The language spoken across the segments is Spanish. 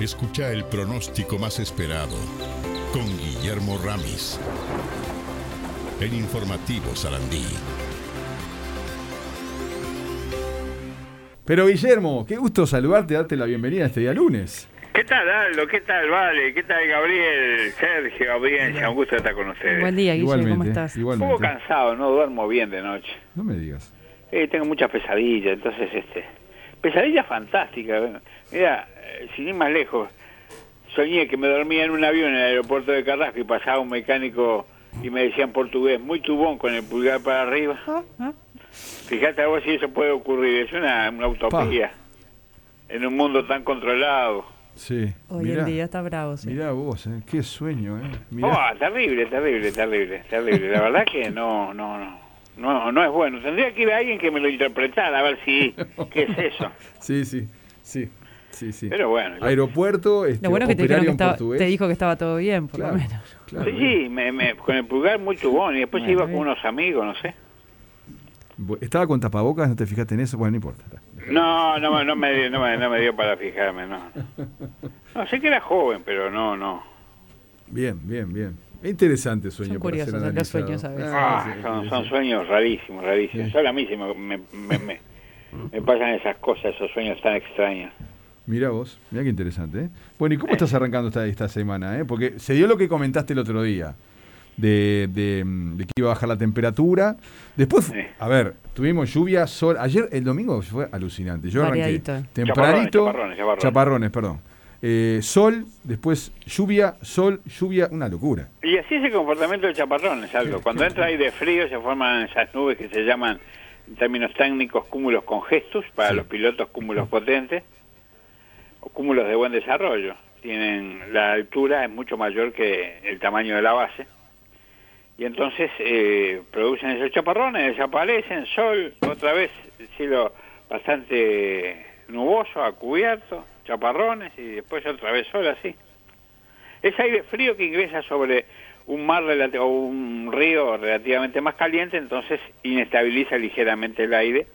Escucha el pronóstico más esperado con Guillermo Ramis. En Informativo Sarandí. Pero Guillermo, qué gusto saludarte, darte la bienvenida este día lunes. ¿Qué tal, Aldo? ¿Qué tal, Vale? ¿Qué tal, Gabriel? Sergio, audiencia, un gusto estar con ustedes. Buen día, Guillermo, ¿cómo estás? Un poco cansado, no duermo bien de noche. No me digas. Eh, tengo muchas pesadillas, entonces, este... Pesadillas fantásticas. bueno. Mira, eh, sin ir más lejos, soñé que me dormía en un avión en el aeropuerto de Carrasco y pasaba un mecánico y me decía en portugués, muy tubón con el pulgar para arriba. Fíjate a vos si eso puede ocurrir, es una, una utopía. En un mundo tan controlado. Sí. Hoy mirá, en día está bravo, sí. Mirá vos, eh, qué sueño, ¿eh? Mirá. Oh, terrible, terrible, terrible, terrible. La verdad que no, no, no. No, no es bueno. Tendría que ir a alguien que me lo interpretara a ver si qué es eso. Sí, sí, sí, sí, sí. Pero bueno. yo- Aeropuerto, este, Lo bueno que te, que estaba, dijo que estaba todo bien, por Claro, lo menos. claro. Sí, sí, me, me- con el pulgar muy tubón y después Bueno, iba con unos amigos, no sé. ¿Estaba con tapabocas? ¿No te fijaste en eso? Bueno, no importa. No, no, me- no, me, dio- no, me, no me dio para fijarme, no. No, sé que era joven, pero no, no. Bien, bien, bien. Interesante sueño. Son para ser curiosos sueños a veces. Ah, son, sueños rarísimos, rarísimos. Solo a mí sí me, me, me, me- me pasan esas cosas, esos sueños tan extraños. Mira vos, mira qué interesante. ¿eh? Bueno, ¿y cómo estás arrancando esta, esta semana? eh? Porque se dio lo que comentaste el otro día, de, de, mm, de que iba a bajar la temperatura. Después, Sí. a ver, tuvimos lluvia, sol. Ayer, el domingo, fue alucinante. Yo arranqué Variadito. tempranito. Chaparrones, chaparrones, chaparrones. perdón. Eh, sol, después lluvia, sol, lluvia, una locura. Y así es el comportamiento del chaparrón, es algo. Cuando entra aire frío se forman esas nubes que se llaman, en términos técnicos, cúmulos congestus, para Sí. los pilotos cúmulos potentes, o cúmulos de buen desarrollo. Tienen La altura es mucho mayor que el tamaño de la base. Y entonces eh, producen esos chaparrones, desaparecen, sol, otra vez cielo bastante nuboso, a cubierto, chaparrones y después otra vez sol así. Es aire frío que ingresa sobre un mar o un río relativamente más caliente, entonces inestabiliza ligeramente el aire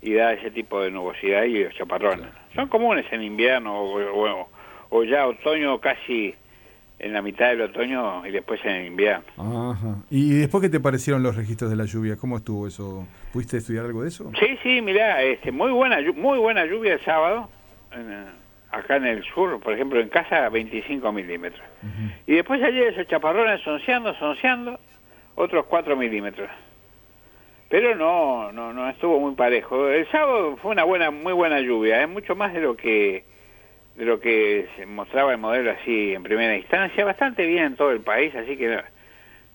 y da ese tipo de nubosidad y los chaparrones. Son comunes en invierno o, o- o ya otoño casi en la mitad del otoño y después en el invierno. Ajá. ¿Y después qué te parecieron los registros de la lluvia? ¿Cómo estuvo eso? ¿Pudiste estudiar algo de eso? Sí, sí, mirá, este, muy buena muy buena lluvia el sábado, en, acá en el sur, por ejemplo en casa 25 milímetros. Y después ayer esos chaparrones sonceando, sonceando, otros 4 milímetros. Pero no, no, no estuvo muy parejo. El sábado fue una buena, muy buena lluvia, es mucho más de lo que de lo que se mostraba el modelo así en primera instancia, bastante bien en todo el país, así que no,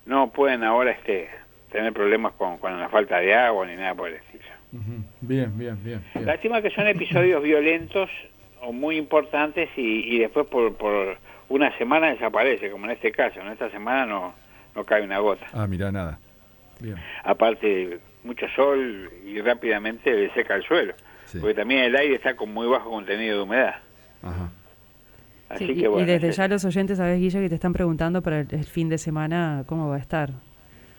no pueden ahora este tener problemas con, con la falta de agua ni nada por el estilo. Bien, bien, bien. bien. Lástima que son episodios violentos o muy importantes y, y después por, por una semana desaparece, como en este caso. En esta semana no, no cae una gota. Ah, mirá, nada. Bien. Aparte, mucho sol y rápidamente le seca el suelo. Sí. Porque también el aire está con muy bajo contenido de humedad. Ajá. Así Sí, y, que bueno. y desde ese- ya los oyentes, sabes, Guillo, que te están preguntando para el, el fin de semana cómo va a estar.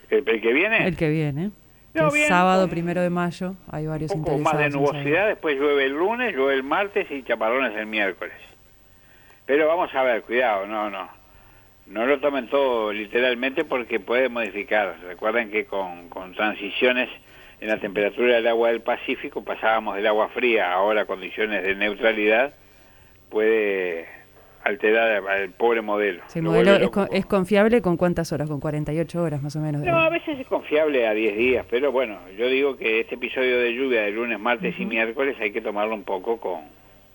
¿El, el que viene? El que viene. No, bien, sábado primero de mayo. Hay varios un poco más de nubosidad, después llueve el lunes, llueve el martes y chaparrones el miércoles. Pero vamos a ver, cuidado, no, no. No lo tomen todo literalmente porque puede modificar. Recuerden que con, con transiciones en la temperatura del agua del Pacífico pasábamos del agua fría ahora condiciones de neutralidad, puede alterar al, pobre modelo. Sí, el Lo modelo vuelve es, con- es confiable con cuántas horas, con 48 horas más o menos. No, a veces es confiable a 10 días, pero bueno, yo digo que este episodio de lluvia de lunes, martes y miércoles hay que tomarlo un poco con...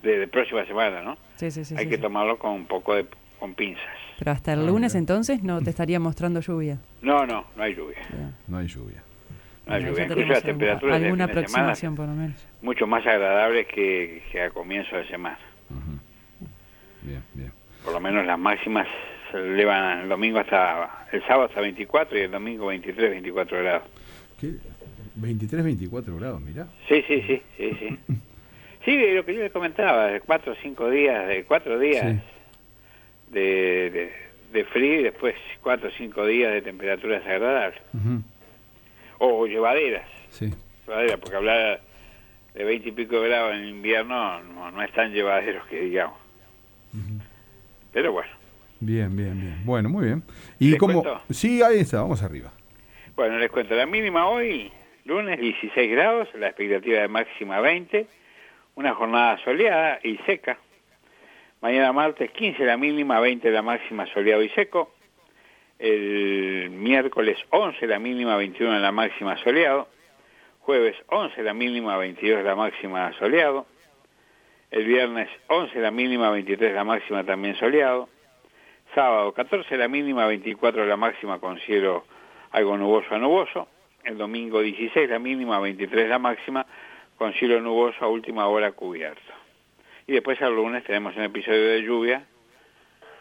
de, de próxima semana, ¿no? Sí, sí, sí. hay sí, que sí. tomarlo con un poco de... con pinzas. Pero hasta el Ah, lunes mira. entonces no te estaría mostrando lluvia. No, no, no hay lluvia. No hay lluvia. No hay Bueno, lluvia. Incluso las temperaturas alguna fin de semana aproximación por lo menos. mucho más agradables que, que a comienzo de semana. Bien, bien. Por lo menos las máximas se elevan el domingo hasta... el sábado hasta 24 y el domingo 23, 24 grados. ¿Qué? 23, 24 grados, mirá. Sí, sí, sí, sí, sí. Sí, lo que yo les comentaba, de cuatro o cinco días, de cuatro días Sí. de, de, de frío y después cuatro o cinco días de temperaturas agradables. Ujú. O llevaderas, Sí. llevaderas, porque hablar de veinte y pico grados en invierno no, no es tan llevaderos que digamos. Pero bueno. Bien, bien, bien. Bueno, muy bien. ¿Y ¿Les cómo? cuento? Sí, ahí está, vamos arriba. Bueno, les cuento, la mínima hoy, lunes 16 grados, la expectativa de máxima 20, una jornada soleada y seca. Mañana martes 15 la mínima, 20 la máxima, soleado y seco. El miércoles 11 la mínima, 21 la máxima, soleado. Jueves 11 la mínima, 22 la máxima, soleado. El viernes 11 la mínima, 23 la máxima, también soleado. Sábado 14 la mínima, 24 la máxima con cielo algo nuboso a nuboso. El domingo 16 la mínima, 23 la máxima con cielo nuboso a última hora cubierto. Y después el lunes tenemos un episodio de lluvia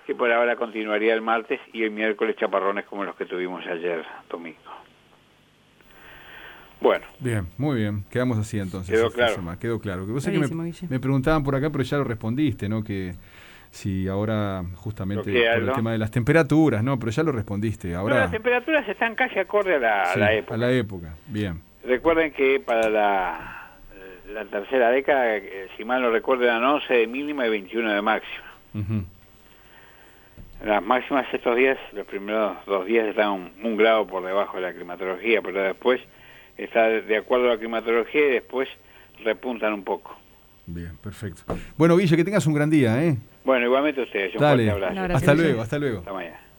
que por ahora continuaría el martes y el miércoles chaparrones como los que tuvimos ayer domingo. Bueno, Bien, muy bien. Quedamos así entonces. Quedó esta claro. Quedó claro. Que me, preguntaban por acá, pero ya lo respondiste, ¿no? Que si ahora justamente por el ¿no? tema de las temperaturas, ¿no? Pero ya lo respondiste. Ahora las temperaturas están casi acorde a la, a la época. a la época. Bien. Recuerden que para la, la tercera década, eh, si mal no recuerdo, eran 11 de mínima y 21 de máxima. Las máximas estos días, los primeros dos días están un, un grado por debajo de la climatología, pero después está de acuerdo a la climatología y después repuntan un poco. Bien, perfecto. Bueno, Guille, que tengas un gran día, ¿eh? Bueno, igualmente ustedes, un Dale. fuerte abrazo. Un abrazo. Hasta luego, hasta luego. Hasta mañana.